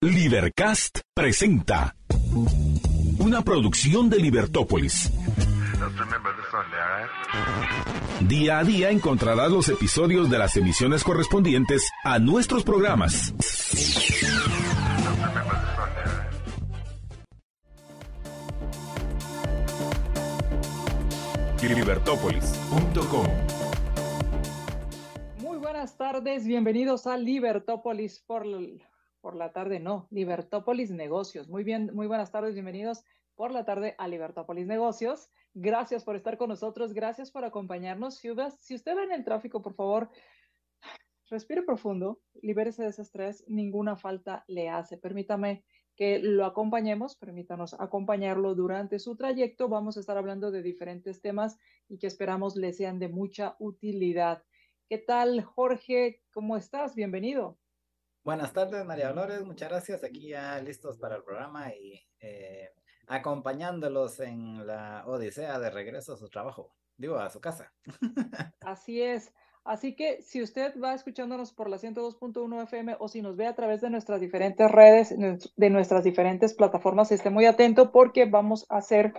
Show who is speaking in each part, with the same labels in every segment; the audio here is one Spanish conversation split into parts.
Speaker 1: Libercast presenta una producción de Libertópolis. Día a día encontrarás los episodios de las emisiones correspondientes a nuestros programas. Libertópolis.com
Speaker 2: Muy buenas tardes, bienvenidos a Libertópolis por por la tarde, no, Libertópolis Negocios. Muy bien, muy buenas tardes, bienvenidos por la tarde a Libertópolis Negocios. Gracias por estar con nosotros, gracias por acompañarnos. Si, si usted va en el tráfico, por favor, respire profundo, libérese de ese estrés, ninguna falta le hace. Permítame que lo acompañemos, permítanos acompañarlo durante su trayecto. Vamos a estar hablando de diferentes temas y que esperamos le sean de mucha utilidad. ¿Qué tal, Jorge? ¿Cómo estás? Bienvenido.
Speaker 3: Buenas tardes, María Dolores. Muchas gracias. Aquí ya listos para el programa y eh, acompañándolos en la odisea de regreso a su trabajo, digo, a su casa.
Speaker 2: Así es. Así que si usted va escuchándonos por la 102.1 FM o si nos ve a través de nuestras diferentes redes, de nuestras diferentes plataformas, esté muy atento porque vamos a hacer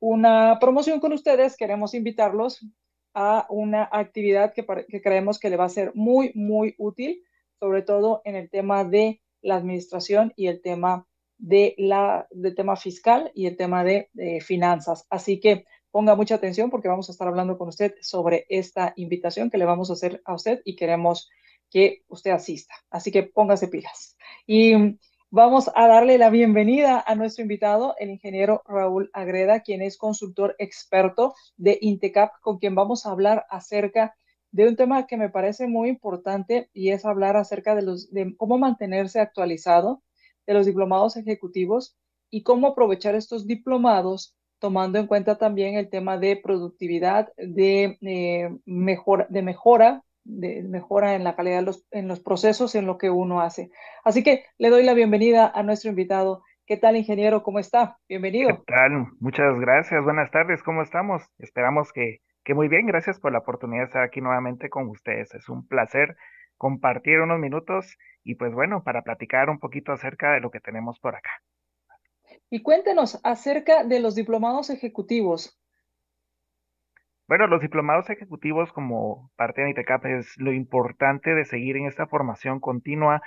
Speaker 2: una promoción con ustedes. Queremos invitarlos a una actividad que, que creemos que le va a ser muy, muy útil sobre todo en el tema de la administración y el tema de la del tema fiscal y el tema de, finanzas. Así que ponga mucha atención porque vamos a estar hablando con usted sobre esta invitación que le vamos a hacer a usted y queremos que usted asista. Así que póngase pilas. Y vamos a darle la bienvenida a nuestro invitado, el ingeniero Raúl Agreda, quien es consultor experto de Intecap, con quien vamos a hablar acerca de un tema que me parece muy importante y es hablar acerca de, los, cómo mantenerse actualizado de los diplomados ejecutivos y cómo aprovechar estos diplomados tomando en cuenta también el tema de productividad, de, eh, mejora, de mejora, de mejora en la calidad de los, en los procesos, en lo que uno hace. Así que le doy la bienvenida a nuestro invitado. ¿Qué tal, ingeniero? ¿Cómo está? Bienvenido.
Speaker 4: ¿Qué tal? Muchas gracias. Buenas tardes. ¿Cómo estamos? Esperamos que que muy bien, gracias por la oportunidad de estar aquí nuevamente con ustedes. Es un placer compartir unos minutos y pues bueno, para platicar un poquito acerca de lo que tenemos por acá.
Speaker 2: Y cuéntenos acerca de los diplomados ejecutivos.
Speaker 4: Bueno, los diplomados ejecutivos como parte de ITECAP es lo importante de seguir en esta formación continua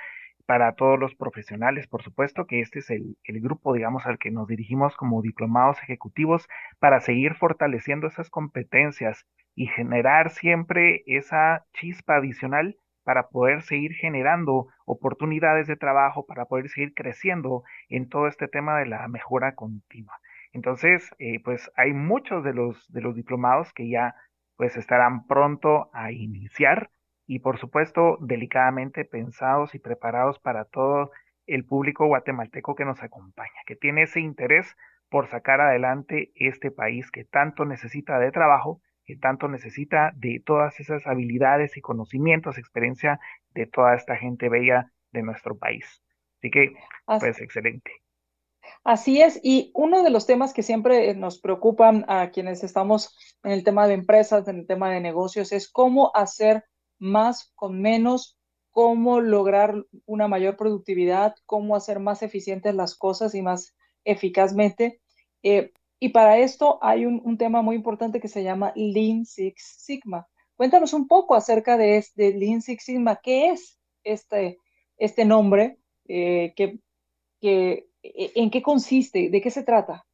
Speaker 4: para todos los profesionales, por supuesto, que este es el, grupo, digamos, al que nos dirigimos como diplomados ejecutivos para seguir fortaleciendo esas competencias y generar siempre esa chispa adicional para poder seguir generando oportunidades de trabajo, para poder seguir creciendo en todo este tema de la mejora continua. Entonces, eh, pues hay muchos de los, de los diplomados que ya pues estarán pronto a iniciar y por supuesto delicadamente pensados y preparados para todo el público guatemalteco que nos acompaña, que tiene ese interés por sacar adelante este país que tanto necesita de trabajo, que tanto necesita de todas esas habilidades y conocimientos, experiencia de toda esta gente bella de nuestro país. Así que, pues, excelente.
Speaker 2: Así es, y uno de los temas que siempre nos preocupan a quienes estamos en el tema de empresas, en el tema de negocios, es cómo hacer más con menos, cómo lograr una mayor productividad, cómo hacer más eficientes las cosas y más eficazmente. Eh, y para esto hay un, tema muy importante que se llama Lean Six Sigma. Cuéntanos un poco acerca de, este Lean Six Sigma. ¿Qué es este, este nombre? Eh, que, e, ¿En qué consiste? ¿De qué se trata?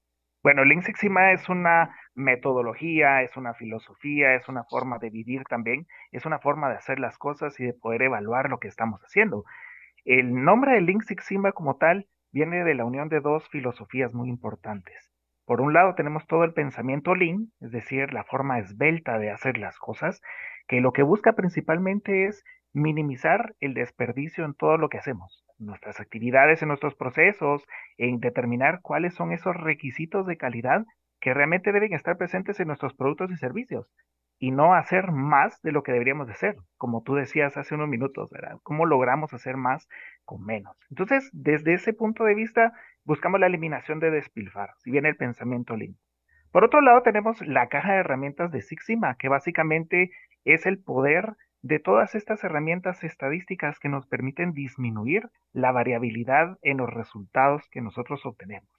Speaker 4: Bueno, Lean Six Sigma es una metodología, es una filosofía, es una forma de vivir también, es una forma de hacer las cosas y de poder evaluar lo que estamos haciendo. El nombre de Lean Six Sigma como tal viene de la unión de dos filosofías muy importantes. Por un lado tenemos todo el pensamiento Lean, es decir, la forma esbelta de hacer las cosas, que lo que busca principalmente es minimizar el desperdicio en todo lo que hacemos, nuestras actividades, en nuestros procesos, en determinar cuáles son esos requisitos de calidad que realmente deben estar presentes en nuestros productos y servicios y no hacer más de lo que deberíamos de hacer, como tú decías hace unos minutos, ¿verdad? ¿Cómo logramos hacer más con menos? Entonces, desde ese punto de vista, buscamos la eliminación de despilfarros, si viene el pensamiento limpio. Por otro lado, tenemos la caja de herramientas de Six Sigma, que básicamente es el poder de todas estas herramientas estadísticas que nos permiten disminuir la variabilidad en los resultados que nosotros obtenemos.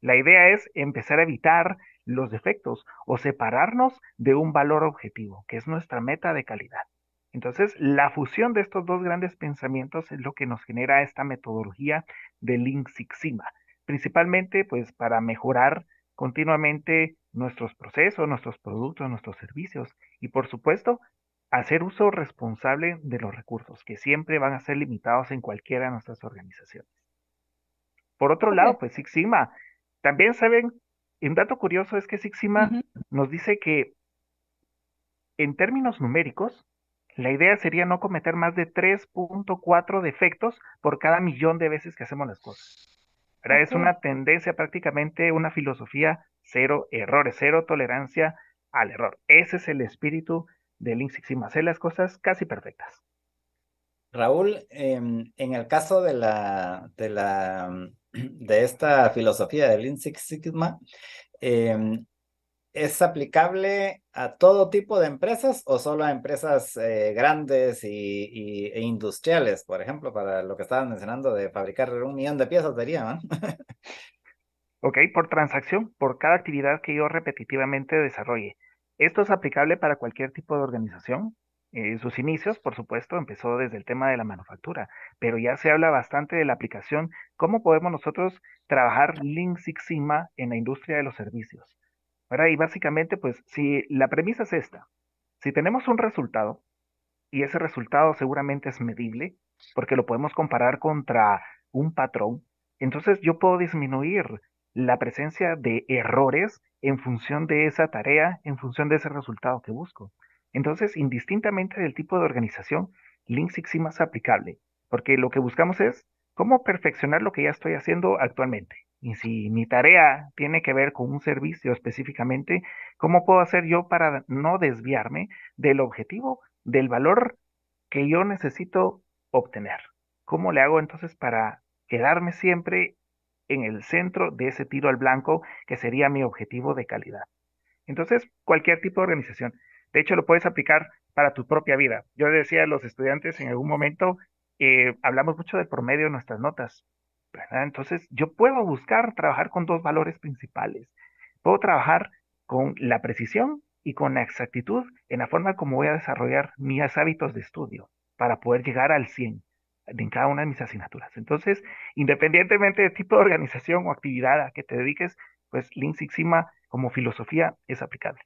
Speaker 4: La idea es empezar a evitar los defectos o separarnos de un valor objetivo, que es nuestra meta de calidad. Entonces, la fusión de estos dos grandes pensamientos es lo que nos genera esta metodología de Lean Six Sigma, principalmente pues para mejorar continuamente nuestros procesos, nuestros productos, nuestros servicios y por supuesto hacer uso responsable de los recursos que siempre van a ser limitados en cualquiera de nuestras organizaciones. Por otro lado, pues Six Sigma, también saben, un dato curioso es que Six Sigma nos dice que en términos numéricos, la idea sería no cometer más de 3.4 defectos por cada millón de veces que hacemos las cosas. Es una tendencia prácticamente, una filosofía cero errores, cero tolerancia al error. Ese es el espíritu del Lean Six Sigma, hacer las cosas casi perfectas.
Speaker 3: Raúl, em, en el caso de la, de la, de esta filosofía del Lean Six Sigma, em, ¿Es aplicable a todo tipo de empresas o solo a empresas eh, grandes y, e industriales? Por ejemplo, para lo que estaban mencionando de fabricar un millón de piezas sería, ¿no?
Speaker 4: ok, por transacción, por cada actividad que yo repetitivamente desarrolle. Esto es aplicable para cualquier tipo de organización. En sus inicios, por supuesto, empezó desde el tema de la manufactura, pero ya se habla bastante de la aplicación, cómo podemos nosotros trabajar Lean Six Sigma en la industria de los servicios. Y básicamente, pues, si la premisa es esta, si tenemos un resultado, y ese resultado seguramente es medible, porque lo podemos comparar contra un patrón, entonces yo puedo disminuir la presencia de errores en función de esa tarea, en función de ese resultado que busco. Entonces, indistintamente del tipo de organización, Lean Six Sigma es aplicable, porque lo que buscamos es cómo perfeccionar lo que ya estoy haciendo actualmente. Y si mi tarea tiene que ver con un servicio específicamente, ¿cómo puedo hacer yo para no desviarme del objetivo, del valor que yo necesito obtener? ¿Cómo le hago entonces para quedarme siempre en el centro de ese tiro al blanco que sería mi objetivo de calidad? Entonces, cualquier tipo de organización. De hecho, lo puedes aplicar para tu propia vida. Yo decía a los estudiantes en algún momento, eh, hablamos mucho del promedio de nuestras notas. Entonces, yo puedo buscar trabajar con dos valores principales. Puedo trabajar con la precisión y con la exactitud en la forma como voy a desarrollar mis hábitos de estudio para poder llegar al 100 en cada una de mis asignaturas. Entonces, independientemente del tipo de organización o actividad a que te dediques, pues Lean como filosofía es aplicable.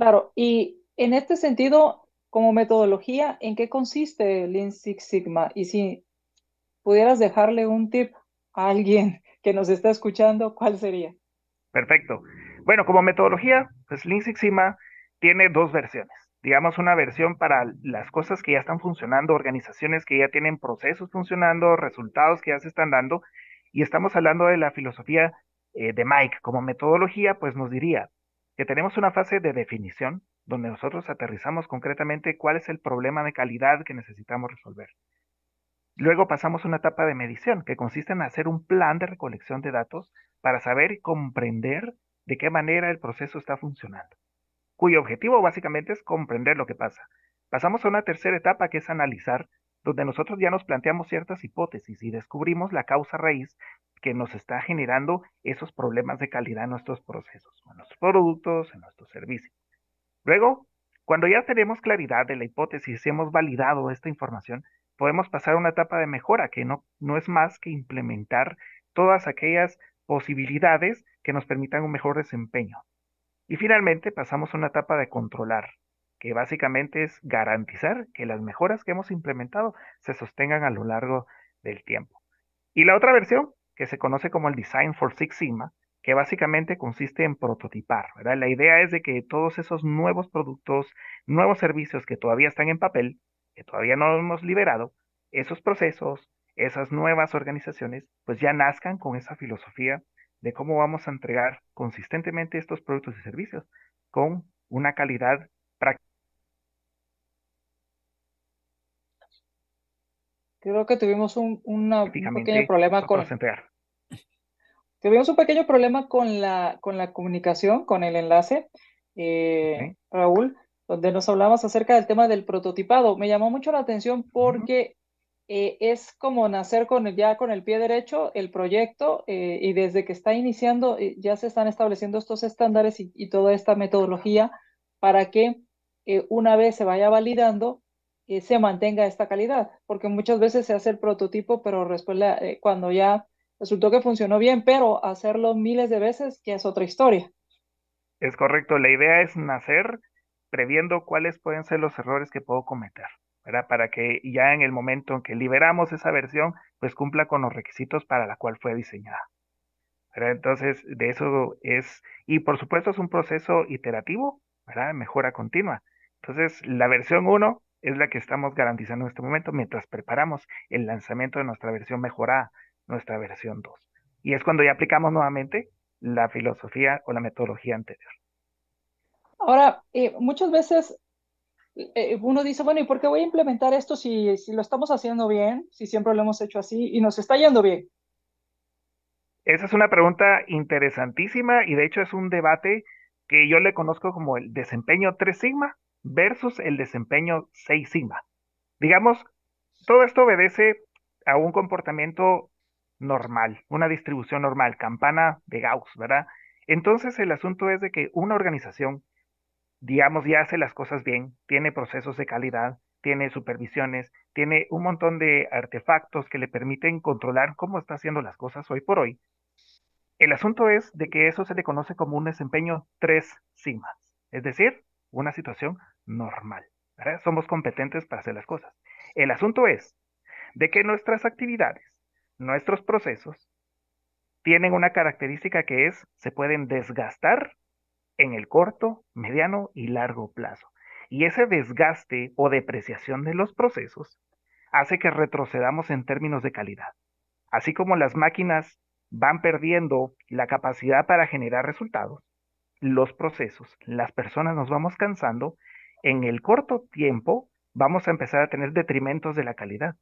Speaker 2: Claro, y en este sentido, como metodología, ¿en qué consiste Lean Six Sigma? Y si pudieras dejarle un tip a alguien que nos está escuchando, ¿cuál sería?
Speaker 4: Perfecto. Bueno, como metodología, pues Lean Six Sigma tiene dos versiones. Digamos, una versión para las cosas que ya están funcionando, organizaciones que ya tienen procesos funcionando, resultados que ya se están dando. Y estamos hablando de la filosofía eh, de Mike. Como metodología, pues nos diría que tenemos una fase de definición donde nosotros aterrizamos concretamente cuál es el problema de calidad que necesitamos resolver. Luego pasamos a una etapa de medición, que consiste en hacer un plan de recolección de datos para saber y comprender de qué manera el proceso está funcionando, cuyo objetivo básicamente es comprender lo que pasa. Pasamos a una tercera etapa que es analizar, donde nosotros ya nos planteamos ciertas hipótesis y descubrimos la causa raíz que nos está generando esos problemas de calidad en nuestros procesos, en nuestros productos, en nuestros servicios. Luego, cuando ya tenemos claridad de la hipótesis y hemos validado esta información, podemos pasar a una etapa de mejora, que no, no es más que implementar todas aquellas posibilidades que nos permitan un mejor desempeño. Y finalmente pasamos a una etapa de controlar, que básicamente es garantizar que las mejoras que hemos implementado se sostengan a lo largo del tiempo. Y la otra versión, que se conoce como el Design for Six Sigma, que básicamente consiste en prototipar. La idea es de que todos esos nuevos productos, nuevos servicios que todavía están en papel, que todavía no hemos liberado, esos procesos, esas nuevas organizaciones, pues ya nazcan con esa filosofía de cómo vamos a entregar consistentemente estos productos y servicios con una calidad práctica.
Speaker 2: Creo que tuvimos un, pequeño problema con... Tuvimos un pequeño problema con la, con la comunicación, con el enlace, eh, Raúl, donde nos hablamos acerca del tema del prototipado. Me llamó mucho la atención porque eh, es como nacer con ya con el pie derecho el proyecto eh, y desde que está iniciando eh, ya se están estableciendo estos estándares y, toda esta metodología para que una vez se vaya validando se mantenga esta calidad, porque muchas veces se hace el prototipo, pero después cuando ya resultó que funcionó bien, pero hacerlo miles de veces ya es otra historia.
Speaker 4: Es correcto, la idea es nacer previendo cuáles pueden ser los errores que puedo cometer, ¿verdad? Para que ya en el momento en que liberamos esa versión, pues cumpla con los requisitos para la cual fue diseñada. ¿verdad? Entonces, de eso es, y por supuesto es un proceso iterativo, ¿verdad? Mejora continua. Entonces, la versión 1 es la que estamos garantizando en este momento mientras preparamos el lanzamiento de nuestra versión mejorada, nuestra versión 2. Y es cuando ya aplicamos nuevamente la filosofía o la metodología anterior.
Speaker 2: Ahora, eh, muchas veces eh, uno dice, bueno, ¿y por qué voy a implementar esto si, si lo estamos haciendo bien, si siempre lo hemos hecho así y nos está yendo bien?
Speaker 4: Esa es una pregunta interesantísima y de hecho es un debate que yo le conozco como el desempeño 3 sigma versus el desempeño 6 sigma. Digamos, todo esto obedece a un comportamiento normal, una distribución normal, campana de Gauss, ¿verdad? Entonces el asunto es de que una organización digamos, ya hace las cosas bien, tiene procesos de calidad, tiene supervisiones, tiene un montón de artefactos que le permiten controlar cómo está haciendo las cosas hoy por hoy. El asunto es de que eso se le conoce como un desempeño tres sigmas, es decir, una situación normal. Somos competentes para hacer las cosas. El asunto es de que nuestras actividades, nuestros procesos, tienen una característica que es, se pueden desgastar en el corto, mediano y largo plazo. Y ese desgaste o depreciación de los procesos hace que retrocedamos en términos de calidad. Así como las máquinas van perdiendo la capacidad para generar resultados, los procesos, las personas nos vamos cansando, en el corto tiempo vamos a empezar a tener detrimentos de la calidad.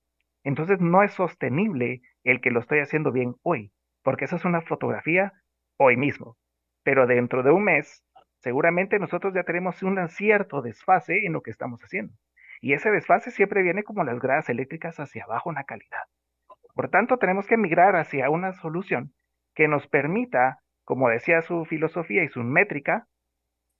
Speaker 4: Entonces no es sostenible el que lo estoy haciendo bien hoy, porque esa es una fotografía hoy mismo. Pero dentro de un mes seguramente nosotros ya tenemos un cierto desfase en lo que estamos haciendo. Y ese desfase siempre viene como las gradas eléctricas hacia abajo en la calidad. Por tanto, tenemos que migrar hacia una solución que nos permita, como decía su filosofía y su métrica,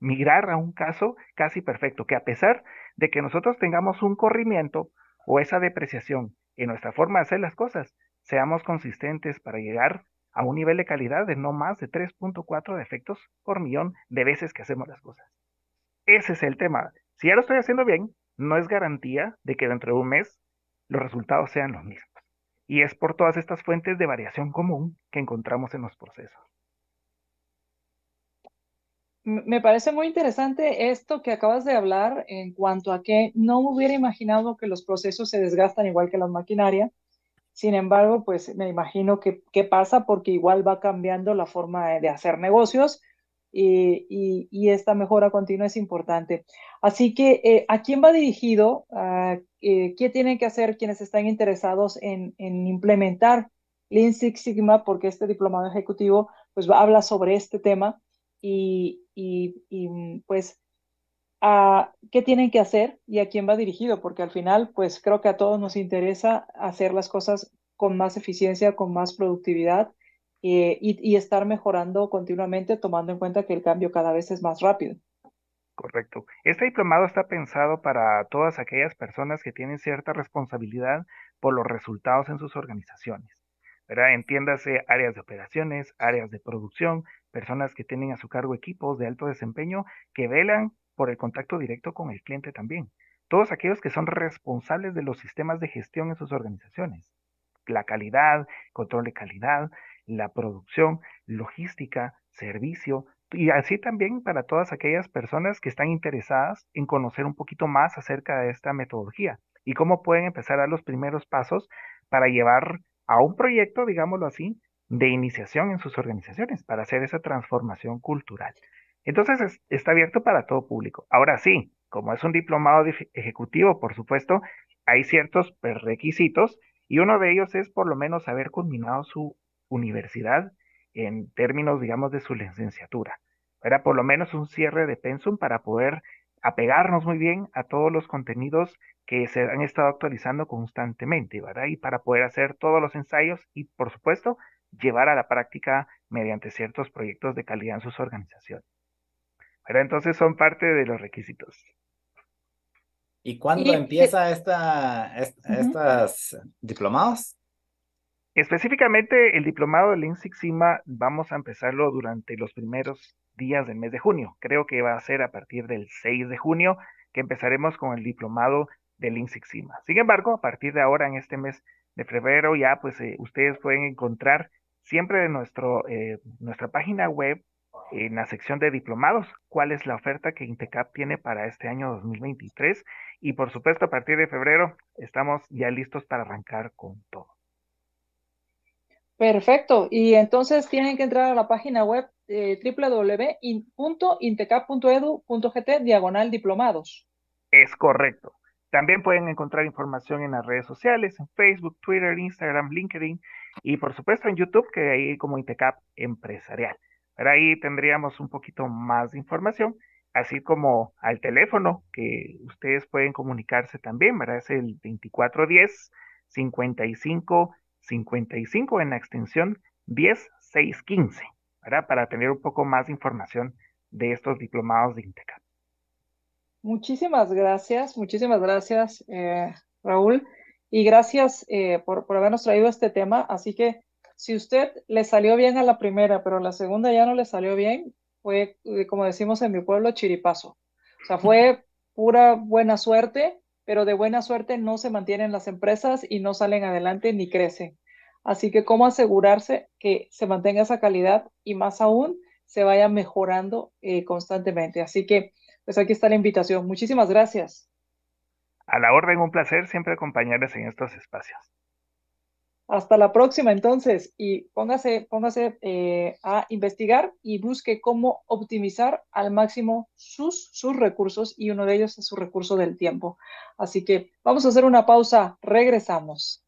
Speaker 4: migrar a un caso casi perfecto, que a pesar de que nosotros tengamos un corrimiento o esa depreciación en nuestra forma de hacer las cosas, seamos consistentes para llegar a un nivel de calidad de no más de 3.4 defectos por millón de veces que hacemos las cosas. Ese es el tema. Si ya lo estoy haciendo bien, no es garantía de que dentro de un mes los resultados sean los mismos. Y es por todas estas fuentes de variación común que encontramos en los procesos.
Speaker 2: Me parece muy interesante esto que acabas de hablar en cuanto a que no hubiera imaginado que los procesos se desgastan igual que la maquinaria sin embargo, pues me imagino que, pasa porque igual va cambiando la forma de, hacer negocios y, esta mejora continua es importante. Así que, eh, ¿a quién va dirigido? Eh, ¿Qué tienen que hacer quienes están interesados en, implementar Lean Six Sigma? Porque este diplomado ejecutivo pues habla sobre este tema y, y pues a qué tienen que hacer y a quién va dirigido, porque al final, pues creo que a todos nos interesa hacer las cosas con más eficiencia, con más productividad eh, y, estar mejorando continuamente, tomando en cuenta que el cambio cada vez es más rápido.
Speaker 4: Correcto. Este diplomado está pensado para todas aquellas personas que tienen cierta responsabilidad por los resultados en sus organizaciones. ¿Verdad? Entiéndase áreas de operaciones, áreas de producción, personas que tienen a su cargo equipos de alto desempeño que velan por el contacto directo con el cliente también. Todos aquellos que son responsables de los sistemas de gestión en sus organizaciones. La calidad, control de calidad, la producción, logística, servicio, y así también para todas aquellas personas que están interesadas en conocer un poquito más acerca de esta metodología y cómo pueden empezar a dar los primeros pasos para llevar a un proyecto, digámoslo así, de iniciación en sus organizaciones, para hacer esa transformación cultural. Entonces está abierto para todo público. Ahora sí, como es un diplomado ejecutivo, por supuesto, hay ciertos requisitos y uno de ellos es por lo menos haber culminado su universidad en términos, digamos, de su licenciatura. Era por lo menos un cierre de pensum para poder apegarnos muy bien a todos los contenidos que se han estado actualizando constantemente, ¿verdad? Y para poder hacer todos los ensayos y, por supuesto, llevar a la práctica mediante ciertos proyectos de calidad en sus organizaciones. ¿verdad? Entonces son parte de los requisitos.
Speaker 3: ¿Y cuándo empieza esta, estas diplomados?
Speaker 4: Específicamente el diplomado de Lean Six vamos a empezarlo durante los primeros días del mes de junio. Creo que va a ser a partir del 6 de junio que empezaremos con el diplomado de Lean Six. Sin embargo, a partir de ahora, en este mes de febrero, ya pues eh, ustedes pueden encontrar siempre en nuestro, eh, nuestra página web, en la sección de diplomados, cuál es la oferta que Intecap tiene para este año 2023. Y por supuesto, a partir de febrero estamos ya listos para arrancar con todo.
Speaker 2: Perfecto. Y entonces tienen que entrar a la página web eh, www.intecap.edu.gt diagonal diplomados.
Speaker 4: Es correcto. También pueden encontrar información en las redes sociales, en Facebook, Twitter, Instagram, LinkedIn y por supuesto en YouTube, que hay como Intecap Empresarial. Pero ahí tendríamos un poquito más de información, así como al teléfono que ustedes pueden comunicarse también, ¿verdad? Es el 2410 55 55 en la extensión 10615, ¿verdad? Para tener un poco más de información de estos diplomados de Intecap.
Speaker 2: Muchísimas gracias, muchísimas gracias, eh, Raúl, y gracias eh, por, por, habernos traído este tema. Así que si usted le salió bien a la primera, pero la segunda ya no le salió bien, fue, eh, como decimos en mi pueblo, chiripazo. O sea, fue pura buena suerte, pero de buena suerte no se mantienen las empresas y no salen adelante ni crecen. Así que cómo asegurarse que se mantenga esa calidad y más aún se vaya mejorando constantemente. Así que pues aquí está la invitación. Muchísimas gracias.
Speaker 4: A la orden, un placer siempre acompañarles en estos espacios.
Speaker 2: Hasta la próxima entonces y póngase, póngase eh, a investigar y busque cómo optimizar al máximo sus, sus recursos y uno de ellos es su recurso del tiempo. Así que vamos a hacer una pausa, regresamos.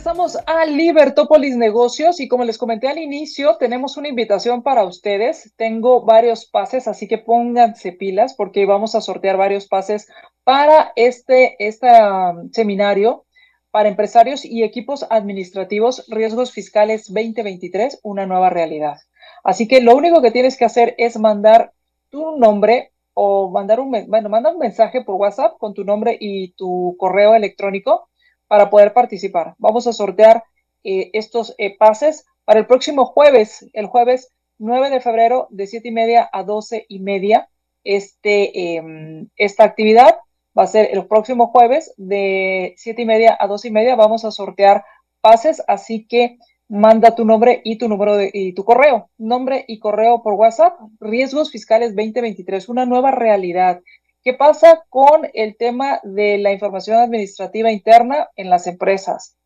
Speaker 2: Regresamos a Libertópolis Negocios y como les comenté al inicio, tenemos una invitación para ustedes. Tengo varios pases, así que pónganse pilas porque vamos a sortear varios pases para este, este um, seminario para empresarios y equipos administrativos, riesgos fiscales 2023, una nueva realidad. Así que lo único que tienes que hacer es mandar tu nombre o mandar un, bueno, manda un mensaje por WhatsApp con tu nombre y tu correo electrónico para poder participar. Vamos a sortear eh, estos eh, pases para el próximo jueves, el jueves 9 de febrero de 7 y media a 12 y media. Este, em, esta actividad va a ser el próximo jueves de 7 y media a 12 y media. Vamos a sortear pases, así que manda tu nombre y tu número de, y tu correo, nombre y correo por WhatsApp. Riesgos fiscales 2023, una nueva realidad. ¿Qué pasa con el tema de la información administrativa interna en las empresas?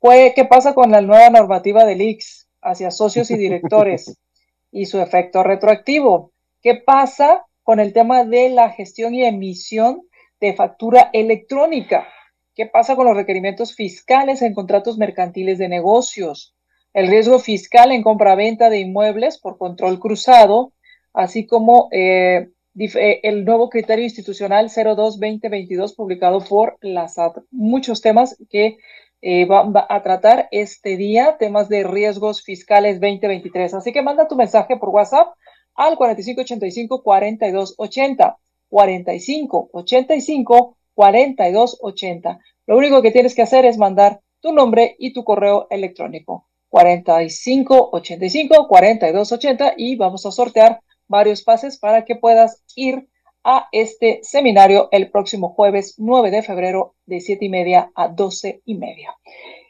Speaker 2: ¿Qué pasa con la nueva normativa del IX hacia socios y directores y su efecto retroactivo? ¿Qué pasa con el tema de la gestión y emisión de factura electrónica? ¿Qué pasa con los requerimientos fiscales en contratos mercantiles de negocios? El riesgo fiscal en compra-venta de inmuebles por control cruzado, así como eh, eh, el nuevo criterio institucional 02-2022 publicado por la SAT. Muchos temas que eh, va, a tratar este día, temas de riesgos fiscales 2023. Así que manda tu mensaje por WhatsApp al 4585-4280. 4585-4280. Lo único que tienes que hacer es mandar tu nombre y tu correo electrónico. 4585-4280 y vamos a sortear varios pases para que puedas ir a este seminario el próximo jueves 9 de febrero de 7 y media a 12 y media.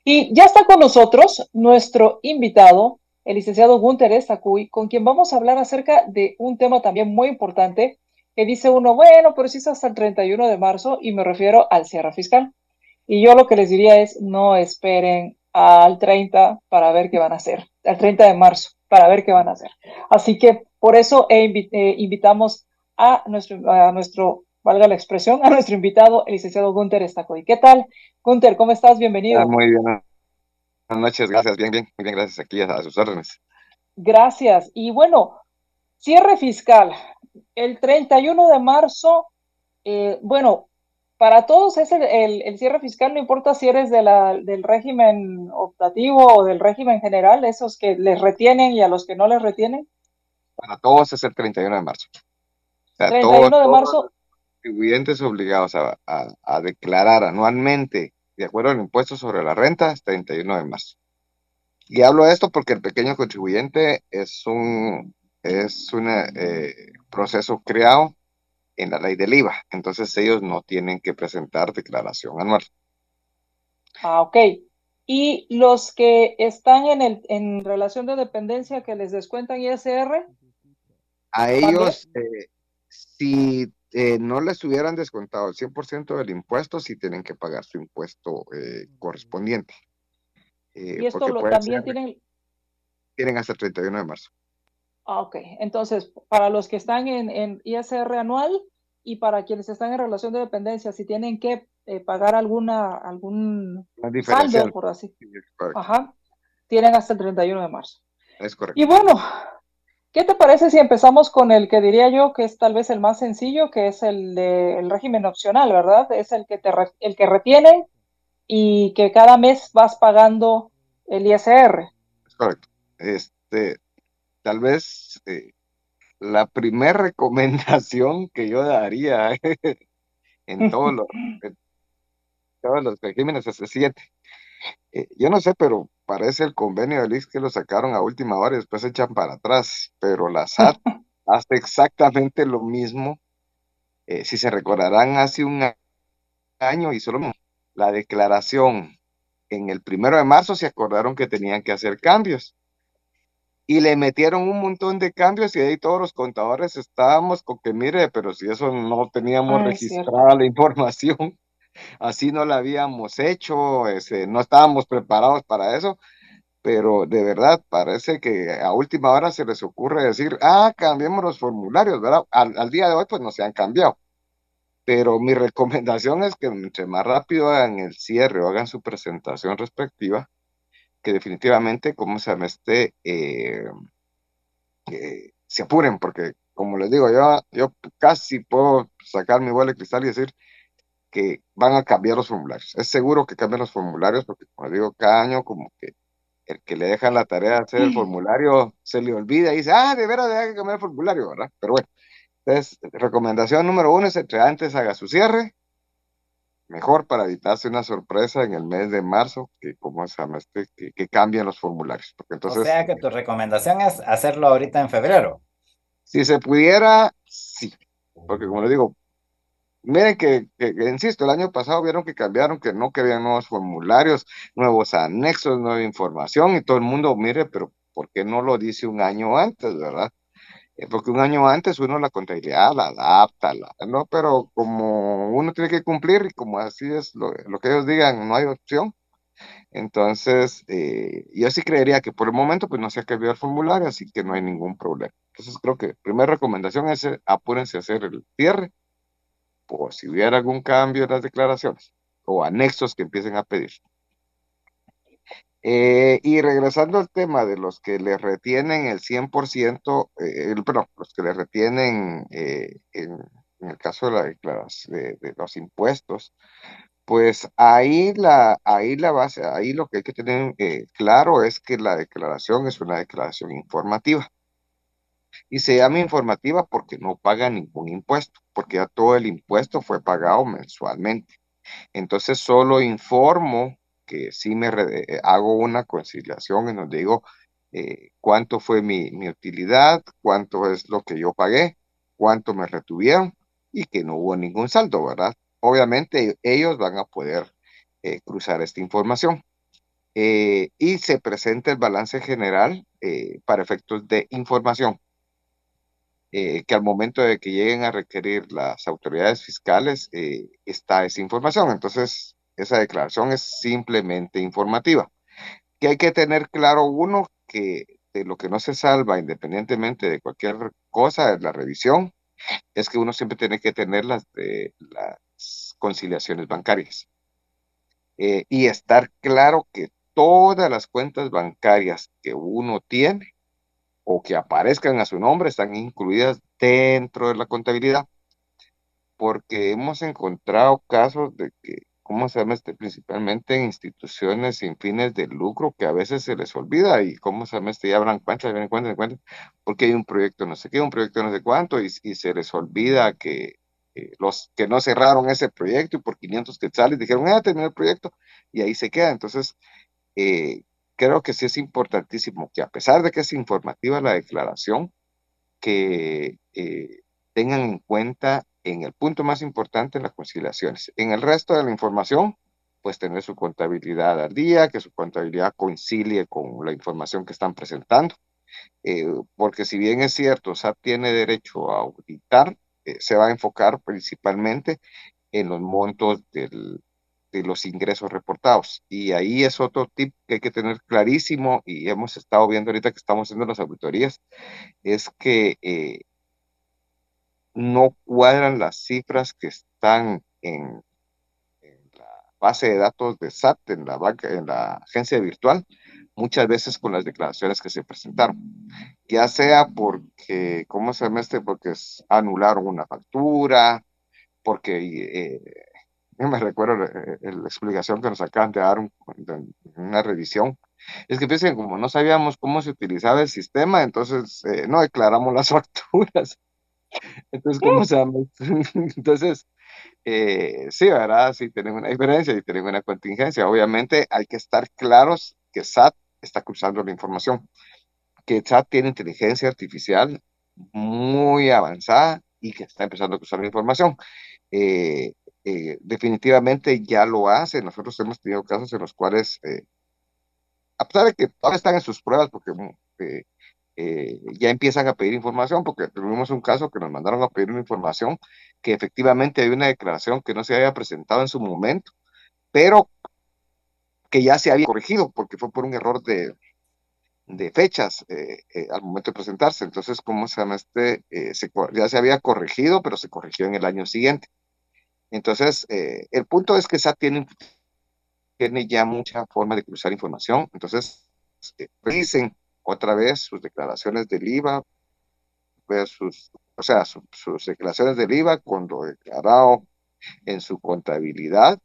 Speaker 2: Y ya está con nosotros nuestro invitado, el licenciado Gunther Estacuy, con quien vamos a hablar acerca de un tema también muy importante que dice uno, bueno, pero si es hasta el 31 de marzo y me refiero al cierre fiscal. Y yo lo que les diría es, no esperen al 30 para ver qué van a hacer, al 30 de marzo para ver qué van a hacer. Así que por eso eh, invitamos a nuestro, a nuestro, valga la expresión, a nuestro invitado, el licenciado Gunther Estacoy. ¿Qué tal, Gunther? ¿Cómo estás? Bienvenido.
Speaker 5: Ah, muy bien. noches, gracias, bien, bien, muy bien, gracias aquí a, sus órdenes.
Speaker 2: Gracias. Y bueno, cierre fiscal. El 31 de marzo, eh, bueno, para todos es el, cierre fiscal, no importa si eres de la, del régimen optativo o del régimen general, esos que les retienen y a los que no les retienen.
Speaker 5: Para todos es el 31 de marzo.
Speaker 2: 31 de marzo. Los
Speaker 5: contribuyentes obligados a, a declarar anualmente de acuerdo al impuesto sobre la renta, 31 de marzo. Y hablo de esto porque el pequeño contribuyente es un, es un eh, proceso creado en la ley del IVA, entonces ellos no tienen que presentar declaración anual.
Speaker 2: Ah, ok. ¿Y los que están en, el, en relación de dependencia que les descuentan ISR?
Speaker 5: A ellos, eh, si eh, no les hubieran descontado el 100% del impuesto, sí tienen que pagar su impuesto eh, correspondiente.
Speaker 2: Eh, y esto lo, también tienen...
Speaker 5: Tienen hasta el 31 de marzo.
Speaker 2: Ah, ok. Entonces, para los que están en, ISR anual y para quienes están en relación de dependencia, si tienen que pagar alguna algún saldo, por así. Ajá. Tienen hasta el 31 de marzo.
Speaker 5: Es correcto.
Speaker 2: Y bueno, ¿Qué te parece si empezamos con el que diría yo que es tal vez el más sencillo, que es el del régimen opcional, ¿verdad? Es el que, te, el que retiene y que cada mes vas pagando el ISR.
Speaker 5: Es correcto. Este, tal vez eh, la primera recomendación que yo daría en todos los, todos los regímenes es el 7. Eh, yo no sé, pero parece el convenio del IX que lo sacaron a última hora y después se echan para atrás, pero la SAT hace exactamente lo mismo. Eh, si se recordarán, hace un año y solo la declaración en el primero de marzo se acordaron que tenían que hacer cambios y le metieron un montón de cambios y ahí todos los contadores estábamos con que mire, pero si eso no teníamos registrada la información, así no la habíamos hecho, ese, no estábamos preparados para eso, pero de verdad parece que a última hora se les ocurre decir, ah, cambiemos los formularios, ¿verdad? Al, día de hoy pues no se han cambiado. Pero mi recomendación es que entre más rápido hagan el cierre o hagan su presentación respectiva, que definitivamente, como se llama este, eh, eh, se apuren, porque como les digo, yo, yo casi puedo sacar mi bola cristal y decir, que van a cambiar los formularios. Es seguro que cambian los formularios porque, como digo, cada año como que el que le deja la tarea de hacer el formulario se le olvida y dice, ah, de veras hay que cambiar el formulario, ¿verdad? Pero bueno, entonces, recomendación número uno es entre antes haga su cierre, mejor para evitarse una sorpresa en el mes de marzo, que como se llama este, que, que cambien los formularios. Porque entonces,
Speaker 3: o sea que tu recomendación es hacerlo ahorita en febrero.
Speaker 5: Si se pudiera, sí. Porque como le digo, Miren que, insisto, el año pasado vieron que cambiaron, que no querían nuevos formularios, nuevos anexos, nueva información y todo el mundo, mire, pero ¿por qué no lo dice un año antes, verdad? Eh, porque un año antes uno la contabilidad la adapta, ¿no? Pero como uno tiene que cumplir y como así es lo, que ellos digan, no hay opción. Entonces, eh, yo sí creería que por el momento pues no se ha cambiado el formulario, así que no hay ningún problema. Entonces creo que primera recomendación es eh, apúrense a hacer el cierre o si hubiera algún cambio en las declaraciones o anexos que empiecen a pedir. Eh, y regresando al tema de los que le retienen el 100%, eh, perdón, los que le retienen eh, en, el caso de la declaración de, los impuestos, pues ahí la, ahí la base, ahí lo que hay que tener claro es que la declaración es una declaración informativa y se llama informativa porque no paga ningún impuesto, porque ya todo el impuesto fue pagado mensualmente. Entonces solo informo que sí me eh, hago una conciliación en donde digo eh, cuánto fue mi, utilidad, cuánto es lo que yo pagué, cuánto me retuvieron y que no hubo ningún saldo, ¿verdad? Obviamente ellos van a poder eh, cruzar esta información. y se presenta el balance general para efectos de información. Eh, que al momento de que lleguen a requerir las autoridades fiscales eh, está esa información. Entonces, esa declaración es simplemente informativa. Que hay que tener claro uno que de lo que no se salva independientemente de cualquier cosa, de la revisión, es que uno siempre tiene que tener las, de, las conciliaciones bancarias. Eh, y estar claro que todas las cuentas bancarias que uno tiene o que aparezcan a su nombre están incluidas dentro de la contabilidad, porque hemos encontrado casos de que ¿cómo se llama este? Principalmente en instituciones sin fines de lucro que a veces se les olvida y ¿cómo se llama este? Ya habrán cuentas, ya cuentas, cuentas, porque hay un proyecto no sé qué, un proyecto no sé cuánto y, y se les olvida que eh, los que no cerraron ese proyecto y por 500 quetzales dijeron, ah, terminó el proyecto y ahí se queda. Entonces, eh, creo que sí es importantísimo que a pesar de que es informativa la declaración, que eh, tengan en cuenta en el punto más importante las conciliaciones. En el resto de la información, pues tener su contabilidad al día, que su contabilidad coincide con la información que están presentando. Eh, porque si bien es cierto, SAT tiene derecho a auditar, eh, se va a enfocar principalmente en los montos del, de los ingresos reportados. Y ahí es otro tip que hay que tener clarísimo y hemos estado viendo ahorita que estamos haciendo las auditorías, es que eh, no cuadran las cifras que están en, la base de datos de SAT, en la, banca, en la agencia virtual, muchas veces con las declaraciones que se presentaron. Ya sea porque, ¿cómo se llama este? Porque anularon una factura, porque eh, me recuerdo la, explicación que nos acaban de dar una revisión. Es que fíjense, como no sabíamos cómo se utilizaba el sistema, entonces eh, no declaramos las facturas. Entonces, ¿cómo se llama? Entonces, eh, sí, ¿verdad? Sí, tenemos una diferencia y tenemos una contingencia. Obviamente hay que estar claros que SAT está cruzando la información, que SAT tiene inteligencia artificial muy avanzada y que está empezando a cruzar la información. Eh, eh, definitivamente ya lo hace. Nosotros hemos tenido casos en los cuales, a pesar de que todavía están en sus pruebas, porque eh, ya empiezan a pedir información, porque tuvimos un caso que nos mandaron a pedir una información que efectivamente hay una declaración que no se había presentado en su momento, pero que ya se había corregido, porque fue por un error de, fechas eh, eh, al momento de presentarse. Entonces, ¿cómo se llama este? ya se había corregido, pero se corrigió en el año siguiente. Entonces, el punto es que SAT tiene, ya mucha forma de cruzar información. Entonces, dicen otra vez sus declaraciones del IVA versus, o sea, sus declaraciones del IVA con lo declarado en su contabilidad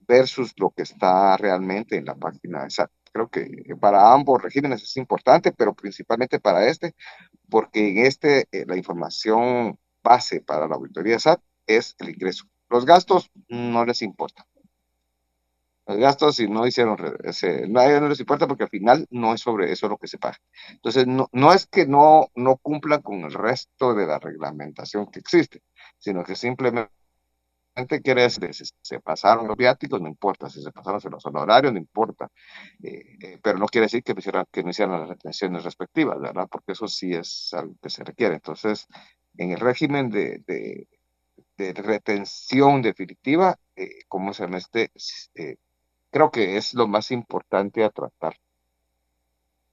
Speaker 5: versus lo que está realmente en la página de SAT. Creo que para ambos regímenes es importante, pero principalmente para este, porque en este eh, la información base para la auditoría SAT es el ingreso. Los gastos no les importa los gastos y no hicieron, no, no les importa porque al final no es sobre eso lo que se paga. Entonces, no, no es que no, no cumplan con el resto de la reglamentación que existe, sino que simplemente quiere decir, si se pasaron los viáticos, no importa, si se pasaron los honorarios, no importa, eh, eh, pero no quiere decir que, hicieran, que no hicieran las retenciones respectivas, ¿verdad? Porque eso sí es algo que se requiere. Entonces, en el régimen de, de retención definitiva, eh, como se llama este, eh, creo que es lo más importante a tratar.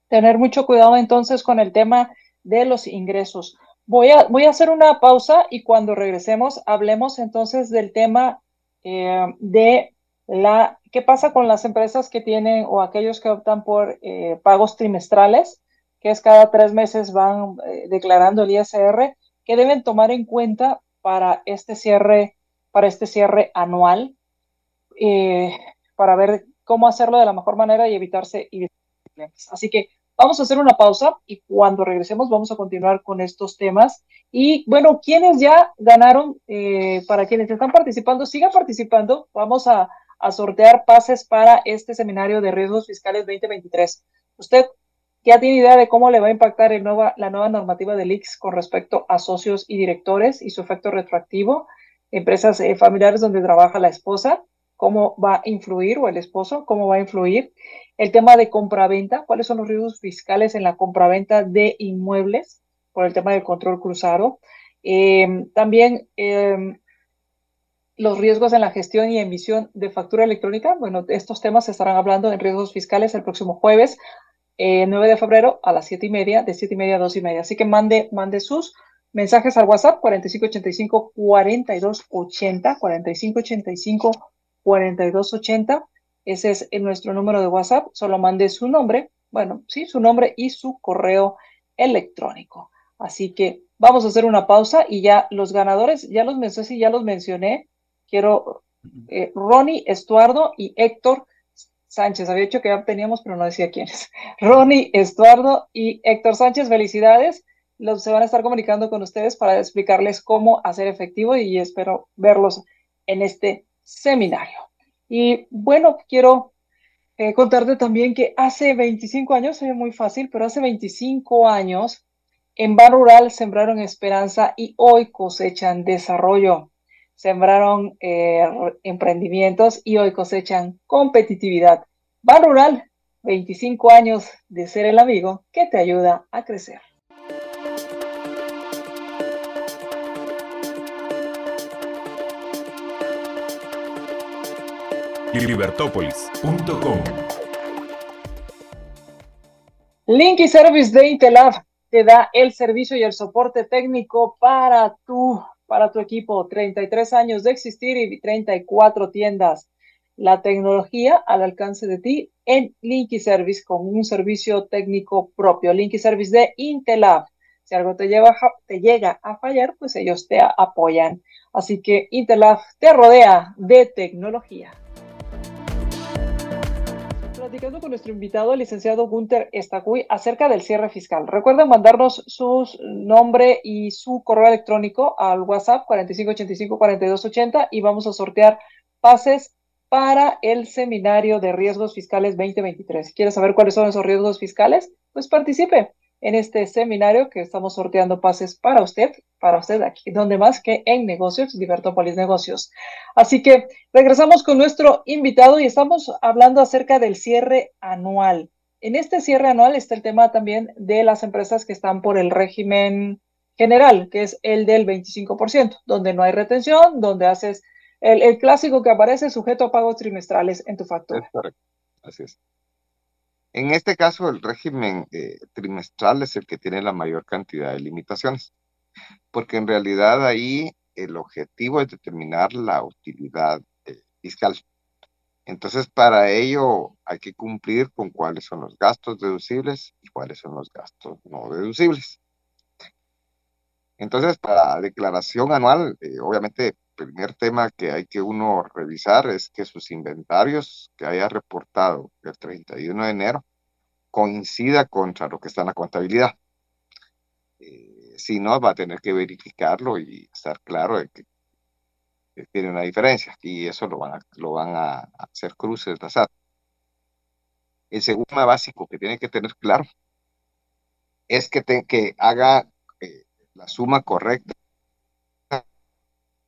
Speaker 2: Tener mucho cuidado entonces con el tema de los ingresos. Voy a, voy a hacer una pausa y cuando regresemos hablemos entonces del tema eh, de la, qué pasa con las empresas que tienen o aquellos que optan por eh, pagos trimestrales, que es cada tres meses van declarando el ISR, que deben tomar en cuenta para este cierre, para este cierre anual para ver cómo hacerlo de la mejor manera y evitarse Así que vamos a hacer una pausa y cuando regresemos vamos a continuar con estos temas. Y bueno, quienes ya ganaron, eh, para quienes están participando, sigan participando. Vamos a, a sortear pases para este seminario de riesgos fiscales 2023. Usted ya tiene idea de cómo le va a impactar la nueva normativa del IX con respecto a socios y directores y su efecto retroactivo, empresas eh, familiares donde trabaja la esposa cómo va a influir, o el esposo, cómo va a influir. El tema de compraventa, cuáles son los riesgos fiscales en la compraventa de inmuebles por el tema del control cruzado. Em, también em, los riesgos en la gestión y emisión de factura electrónica. Bueno, estos temas se estarán hablando en riesgos fiscales el próximo jueves, 9 eh, de febrero a las 7 y media, de 7 y media a 2 y media. Así que mande, mande sus mensajes al WhatsApp 4585 4280 4585 4280. Ese es nuestro número de WhatsApp. Solo mande su nombre, bueno, sí, su nombre y su correo electrónico. Así que vamos a hacer una pausa y ya los ganadores, ya los mencioné, ya los mencioné. Quiero eh, Ronnie Estuardo y Héctor Sánchez. Había dicho que ya teníamos, pero no decía quiénes. Ronnie Estuardo y Héctor Sánchez, felicidades. Los, se van a estar comunicando con ustedes para explicarles cómo hacer efectivo y espero verlos en este seminario. Y bueno, quiero eh, contarte también que hace 25 años, se muy fácil, pero hace 25 años en Bar Rural sembraron esperanza y hoy cosechan desarrollo. Sembraron eh, emprendimientos y hoy cosechan competitividad. Bar Rural, 25 años de ser el amigo que te ayuda a crecer.
Speaker 1: libertópolis.com.
Speaker 2: Linky Service de Intelab te da el servicio y el soporte técnico para tu, para tu equipo. 33 años de existir y 34 tiendas. La tecnología al alcance de ti en Linky Service con un servicio técnico propio. Linky Service de Intelab. Si algo te, te llega a fallar, pues ellos te apoyan. Así que Intelab te rodea de tecnología platicando con nuestro invitado, el licenciado Gunther Estacuy, acerca del cierre fiscal. Recuerden mandarnos su nombre y su correo electrónico al WhatsApp 4585-4280 y vamos a sortear pases para el seminario de riesgos fiscales 2023. ¿Quieres saber cuáles son esos riesgos fiscales? Pues participe en este seminario que estamos sorteando pases para usted, para usted aquí, donde más que en negocios, Libertópolis Negocios. Así que regresamos con nuestro invitado y estamos hablando acerca del cierre anual. En este cierre anual está el tema también de las empresas que están por el régimen general, que es el del 25%, donde no hay retención, donde haces el, clásico que aparece sujeto a pagos trimestrales en tu factura.
Speaker 5: Correcto, así es. En este caso, el régimen eh, trimestral es el que tiene la mayor cantidad de limitaciones, porque en realidad ahí el objetivo es determinar la utilidad eh, fiscal. Entonces, para ello hay que cumplir con cuáles son los gastos deducibles y cuáles son los gastos no deducibles. Entonces, para la declaración anual, eh, obviamente, primer tema que hay que uno revisar es que sus inventarios que haya reportado el 31 de enero coincida contra lo que está en la contabilidad. Eh, si no, va a tener que verificarlo y estar claro de que, tiene una diferencia y eso lo van a, lo van a hacer cruces de SAT. El segundo básico que tiene que tener claro es que, que haga eh, la suma correcta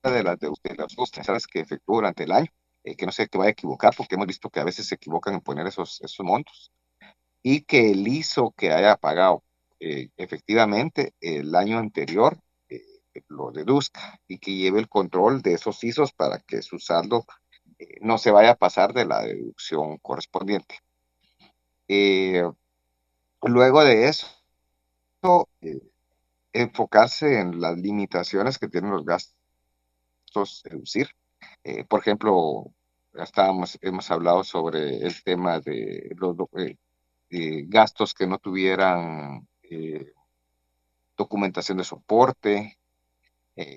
Speaker 5: de las de, los que efectuó durante el año, eh, que no que vaya a equivocar, porque hemos visto que a veces se equivocan en poner esos, esos montos, y que el ISO que haya pagado eh, efectivamente el año anterior eh, lo deduzca y que lleve el control de esos ISOs para que su saldo no se vaya a pasar de la deducción correspondiente. luego de eso, enfocarse en las limitaciones que tienen los gastos reducir. Eh, por ejemplo, estábamos, hemos hablado sobre el tema de los eh, gastos que no tuvieran eh, documentación de soporte,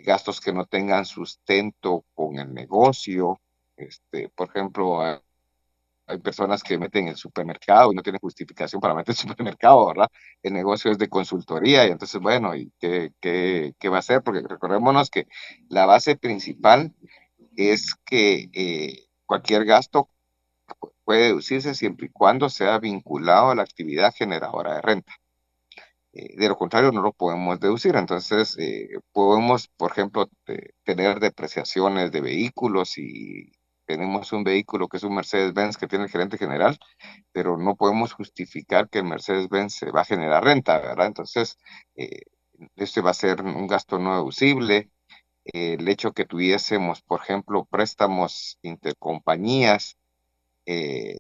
Speaker 5: gastos que no tengan sustento con el negocio. Este, por ejemplo, hay personas que meten el supermercado y no tienen justificación para meter el supermercado, ¿verdad? El negocio es de consultoría y entonces, bueno, ¿y qué, qué, qué va a hacer? Porque recordémonos que la base principal es que eh, cualquier gasto puede deducirse siempre y cuando sea vinculado a la actividad generadora de renta. Eh, de lo contrario, no lo podemos deducir. Entonces, eh, podemos, por ejemplo, tener depreciaciones de vehículos y tenemos un vehículo que es un Mercedes-Benz que tiene el gerente general, pero no podemos justificar que el Mercedes-Benz se va a generar renta, ¿verdad? Entonces, eh, este va a ser un gasto no deducible. el hecho que tuviésemos, por ejemplo, préstamos intercompañías eh,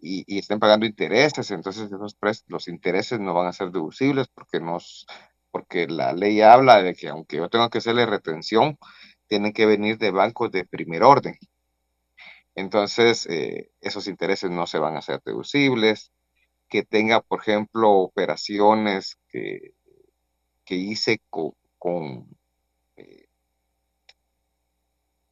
Speaker 5: y, estén pagando intereses, entonces los intereses no van a ser deducibles porque, nos, porque la ley habla de que aunque yo tenga que hacerle retención, tienen que venir de bancos de primer orden. Entonces, eh, esos intereses no se van a hacer deducibles. Que tenga, por ejemplo, operaciones que, que hice con, eh,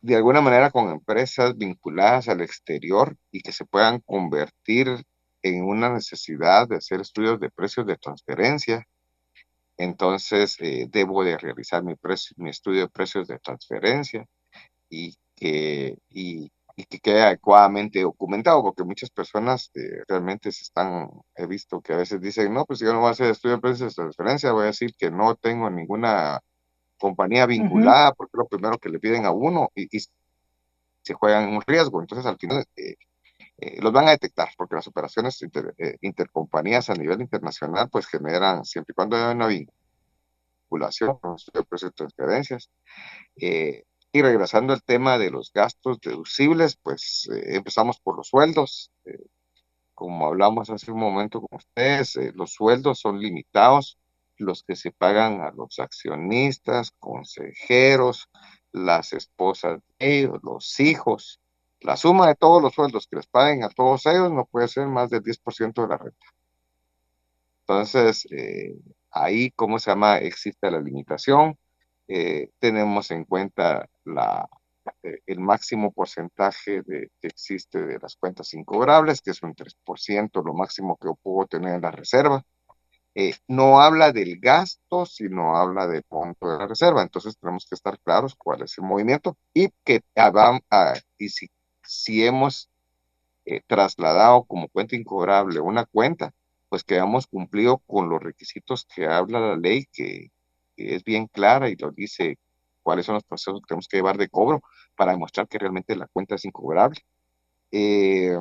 Speaker 5: de alguna manera con empresas vinculadas al exterior y que se puedan convertir en una necesidad de hacer estudios de precios de transferencia. Entonces, eh, debo de realizar mi, mi estudio de precios de transferencia y que, y, que quede adecuadamente documentado, porque muchas personas eh, realmente se están, he visto que a veces dicen, no, pues yo no voy a hacer estudio de precios de transferencia, voy a decir que no tengo ninguna compañía vinculada, porque es lo primero que le piden a uno y, se juegan un riesgo. Entonces, al final, eh, eh, los van a detectar, porque las operaciones intercompañías a nivel internacional, pues generan, siempre y cuando haya una vinculación con de precios de transferencias, eh, y regresando al tema de los gastos deducibles, pues eh, empezamos por los sueldos. Eh, como hablamos hace un momento con ustedes, eh, los sueldos son limitados, los que se pagan a los accionistas, consejeros, las esposas de ellos, los hijos. La suma de todos los sueldos que les paguen a todos ellos no puede ser más del 10% de la renta. Entonces, ahí, ¿cómo se llama? Existe la limitación eh, tenemos en cuenta la, eh, el máximo porcentaje de, que existe de las cuentas incobrables, que es un 3%, lo máximo que puedo tener en la reserva. Eh, no habla del gasto, sino habla del monto de la reserva. Entonces tenemos que estar claros cuál es el movimiento y que ah, ah, y si, si hemos trasladado como cuenta incobrable una cuenta, pues que hayamos cumplido con los requisitos que habla la ley que, es bien clara y nos dice cuáles son los procesos que tenemos que llevar de cobro para demostrar que realmente la cuenta es incobrable. Eh,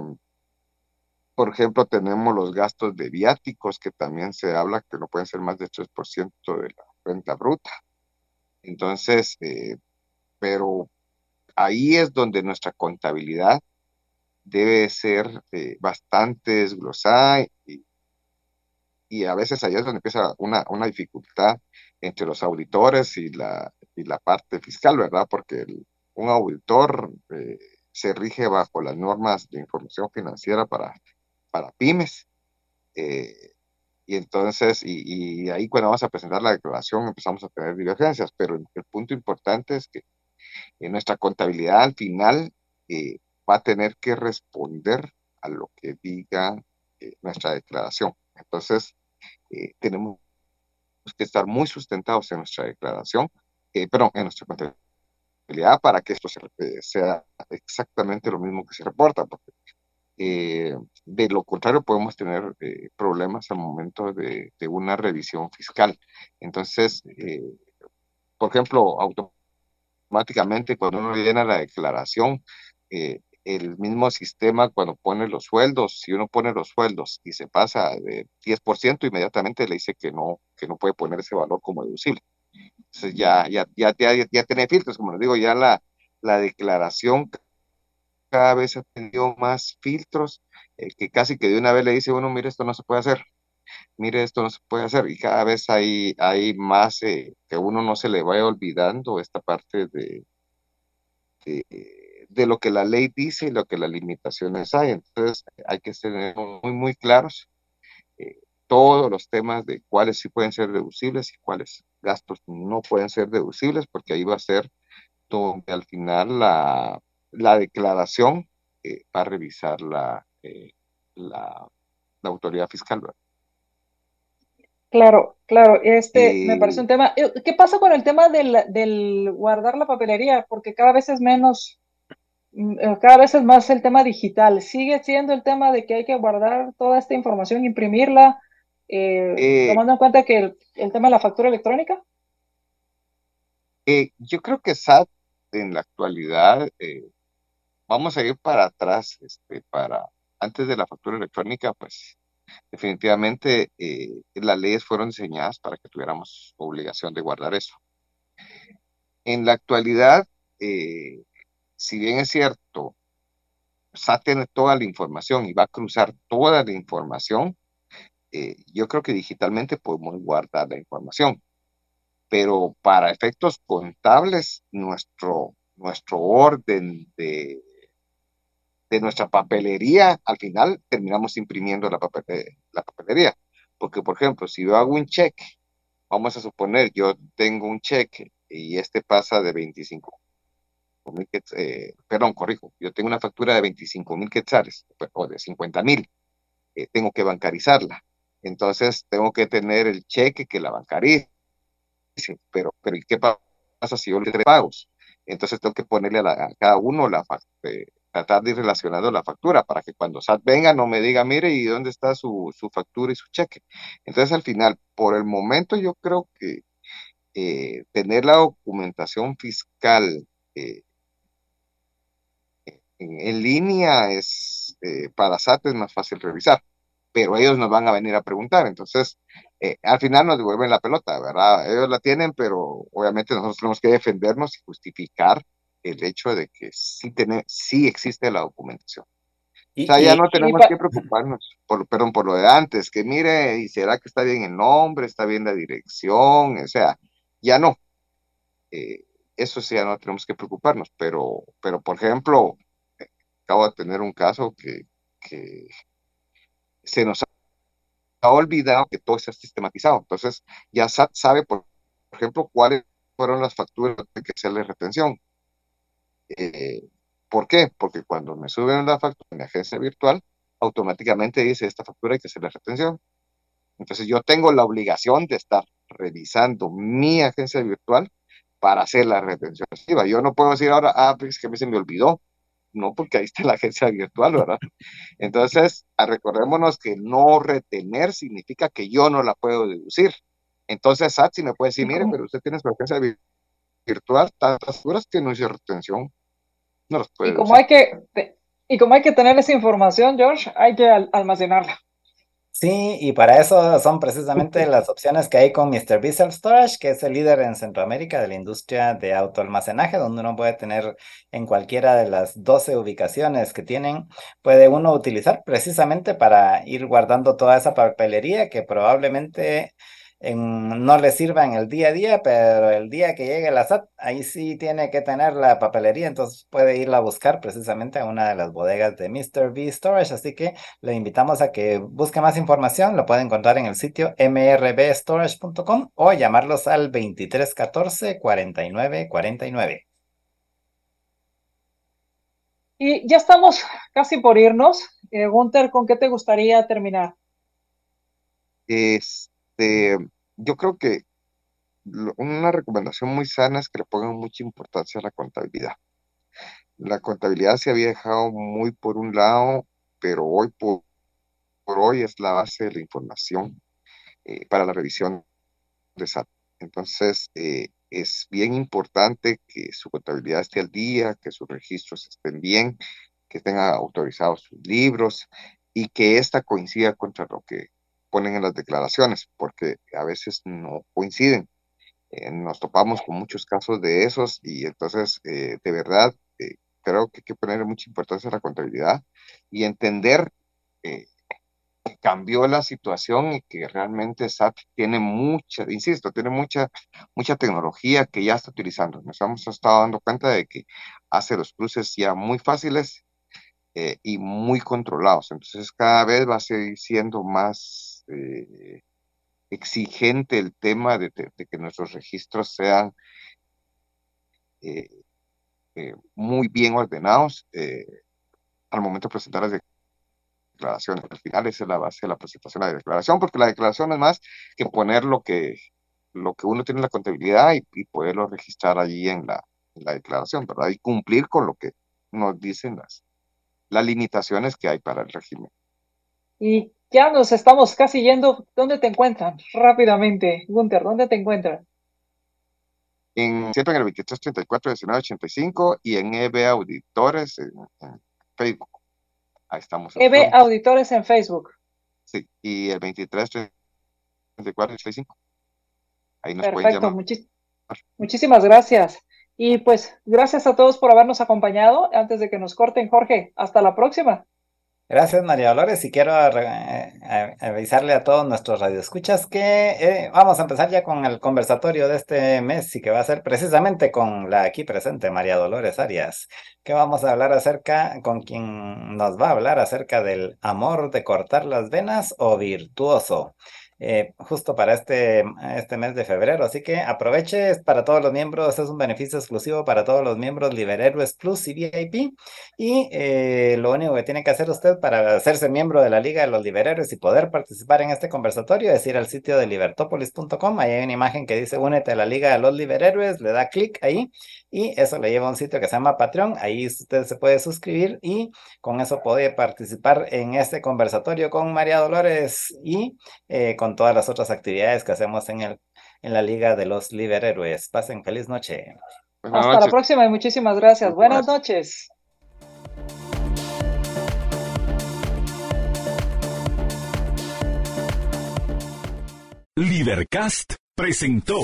Speaker 5: por ejemplo, tenemos los gastos de viáticos, que también se habla que no pueden ser más del 3% de la renta bruta. Entonces, eh, pero ahí es donde nuestra contabilidad debe ser eh, bastante desglosada y, a veces ahí es donde empieza una, una dificultad entre los auditores y la, y la parte fiscal, ¿verdad? Porque un auditor eh, se rige bajo las normas de información financiera para, para pymes. Eh, y entonces, y, ahí cuando vamos a presentar la declaración empezamos a tener divergencias, pero el, punto importante es que en nuestra contabilidad al final eh, va a tener que responder a lo que diga nuestra declaración. Entonces, tenemos que estar muy sustentados en nuestra declaración, eh, perdón, en nuestra contabilidad para que esto eh, sea exactamente lo mismo que se reporta, porque eh, de lo contrario podemos tener eh, problemas al momento de, de, una revisión fiscal. Entonces, por ejemplo, automáticamente cuando uno llena la declaración, el mismo sistema cuando pone los sueldos, si uno pone los sueldos y se pasa de 10%, inmediatamente le dice que no, que no puede poner ese valor como deducible. Entonces ya, ya, ya, ya, tiene filtros, como les digo, ya la, la declaración cada vez ha tenido más filtros, eh, que casi que de una vez le dice uno, mire, esto no se puede hacer, mire, esto no se puede hacer, y cada vez hay, hay más eh, que uno no se le vaya olvidando esta parte de, de lo que la ley dice y lo que las limitaciones hay. Entonces hay que ser muy, muy claros eh, todos los temas de cuáles sí pueden ser deducibles y cuáles gastos no pueden ser deducibles, porque ahí va a ser donde al final la, la declaración eh, va a revisar la, eh, la, autoridad fiscal.
Speaker 2: Claro, claro, este me parece un tema. ¿Qué pasa con el tema del, del guardar la papelería? Porque cada vez es menos Mm, eh, cada vez es más el tema digital. ¿Sigue siendo el tema de que hay que guardar toda esta información, imprimirla, eh, eh, tomando en cuenta que el, tema de la factura electrónica?
Speaker 5: yo creo que SAT en la actualidad, vamos a ir para atrás, este, para antes de la factura electrónica, pues definitivamente las leyes fueron diseñadas para que tuviéramos obligación de guardar eso. En la actualidad, si bien es cierto, SAT tiene toda la información y va a cruzar toda la información, eh, yo creo que digitalmente podemos guardar la información. Pero para efectos contables, nuestro, nuestro orden de, de nuestra papelería, al final terminamos imprimiendo la, eh, la papelería. Porque, por ejemplo, si yo hago un cheque, vamos a suponer, yo tengo un cheque y este pasa de 25 mil, eh, perdón, corrijo, yo tengo una factura de 25 mil quetzales o de 50 mil, eh, tengo que bancarizarla. Entonces, tengo que tener el cheque que la bancarice. Pero, pero ¿y qué pasa si yo le doy pagos? Entonces, tengo que ponerle a, cada uno la eh, tratar de ir relacionando la factura para que cuando SAT venga no me diga, mire, ¿y dónde está su, su factura y su cheque? Entonces, al final, por el momento, yo creo que eh, tener la documentación fiscal eh, en, línea es para SAT es más fácil revisar pero ellos nos van a venir a preguntar. Entonces, eh, al final nos devuelven la pelota, ¿verdad? Ellos la tienen, pero obviamente nosotros tenemos que defendernos y justificar el hecho de que sí, tiene, sí existe la documentación. o sea, ya no tenemos que preocuparnos, por, perdón, por lo de antes, que mire, ¿y será que está bien el nombre, está bien la dirección? O sea, ya no. Eh, eso sí, ya no tenemos que preocuparnos, pero, pero por ejemplo, acabo de tener un caso que, que se nos ha olvidado que todo está sistematizado. Entonces, ya SAT sabe, por, ejemplo, cuáles fueron las facturas que que hacerle retención. Eh, ¿Por qué? Porque cuando me suben la factura en mi agencia virtual, automáticamente dice esta factura hay que hacerle retención. Entonces yo tengo la obligación de estar revisando mi agencia virtual para hacer la retención Yo no puedo decir ahora, ah, pues que a mí se me olvidó no, porque ahí está la agencia virtual, ¿verdad? Entonces, recordémonos que no retener significa que yo no la puedo deducir. Entonces, SAT me puede decir, mire, pero usted tiene su agencia virtual, tantas horas que no hizo retención. No los puede
Speaker 2: y como hay que Y como hay que tener esa información, George, hay que almacenarla.
Speaker 3: Sí, y para eso son precisamente las opciones que hay con Mr. Self Storage, que es el líder en Centroamérica de la industria de autoalmacenaje, donde uno puede tener en cualquiera de las 12 ubicaciones que tienen, puede uno utilizar precisamente para ir guardando toda esa papelería que probablemente no le sirva en el día a día, pero el día que llegue la SAT, ahí sí tiene que tener la papelería, entonces puede irla a buscar precisamente a una de las bodegas de Mr. B Storage, así que le invitamos a que busque más información, lo puede encontrar en el sitio mrbstorage.com o llamarlos al 2314 49 49.
Speaker 2: Y ya estamos casi por irnos. Eh, Gunther, ¿con qué te gustaría terminar?
Speaker 5: Es este, yo creo que una recomendación muy sana es que le pongan mucha importancia a la contabilidad. La contabilidad se había dejado muy por un lado, pero hoy por, hoy es la base de la información eh, para la revisión de SAT. Entonces, eh, es bien importante que su contabilidad esté al día, que sus registros estén bien, que tenga autorizados sus libros y que ésta coincida contra lo que ponen en las declaraciones, porque a veces no coinciden. Eh, nos topamos con muchos casos de esos y entonces, eh, de verdad, eh, creo que hay que poner mucha importancia a la contabilidad y entender que cambió la situación y que realmente SAT tiene mucha, insisto, tiene mucha, mucha tecnología que ya está utilizando. Nos hemos estado dando cuenta de que hace los cruces ya muy fáciles y muy controlados. Entonces cada vez va a seguir siendo más eh, exigente el tema de, que nuestros registros sean eh, eh, muy bien ordenados al momento de presentar las declaraciones. Al final esa es la base de la presentación de la declaración, porque la declaración es más que poner lo que, lo que uno tiene en la contabilidad y, poderlo registrar allí en la, en la, declaración, ¿verdad? Y cumplir con lo que nos dicen las, las limitaciones que hay para el régimen.
Speaker 2: ¿Y ya nos estamos casi yendo. ¿Dónde te encuentran? Rápidamente, Gunther, ¿dónde te encuentran?
Speaker 5: En, siempre en el 2334 1985 y en EB Auditores en, Facebook. Ahí estamos.
Speaker 2: EB Auditores en Facebook.
Speaker 5: Sí, y el 2334 85.
Speaker 2: Ahí nos Perfecto, pueden llamar. muchísimas gracias. Y pues gracias a todos por habernos acompañado. Antes de que nos corten, Jorge, hasta la próxima.
Speaker 3: Gracias, María Dolores. Y quiero avisarle a todos nuestros radioescuchas que eh, vamos a empezar ya con el conversatorio de este mes y que va a ser precisamente con la aquí presente María Dolores Arias, que vamos a hablar acerca, con quien nos va a hablar acerca del amor de cortar las venas o virtuoso. Eh, justo para este, este mes de febrero. Así que aproveche, para todos los miembros, es un beneficio exclusivo para todos los miembros Liberhéroes Plus y VIP. Y eh, lo único que tiene que hacer usted para hacerse miembro de la Liga de los Liberhéroes y poder participar en este conversatorio es ir al sitio de libertopolis.com. Ahí hay una imagen que dice únete a la Liga de los Liberhéroes, le da clic ahí y eso le lleva a un sitio que se llama Patreon. Ahí usted se puede suscribir y con eso puede participar en este conversatorio con María Dolores y eh, con todas las otras actividades que hacemos en, el, en la Liga de los Liberhéroes. Pasen feliz noche.
Speaker 2: Hasta la próxima y muchísimas gracias. Buenas noches.
Speaker 1: Libercast presentó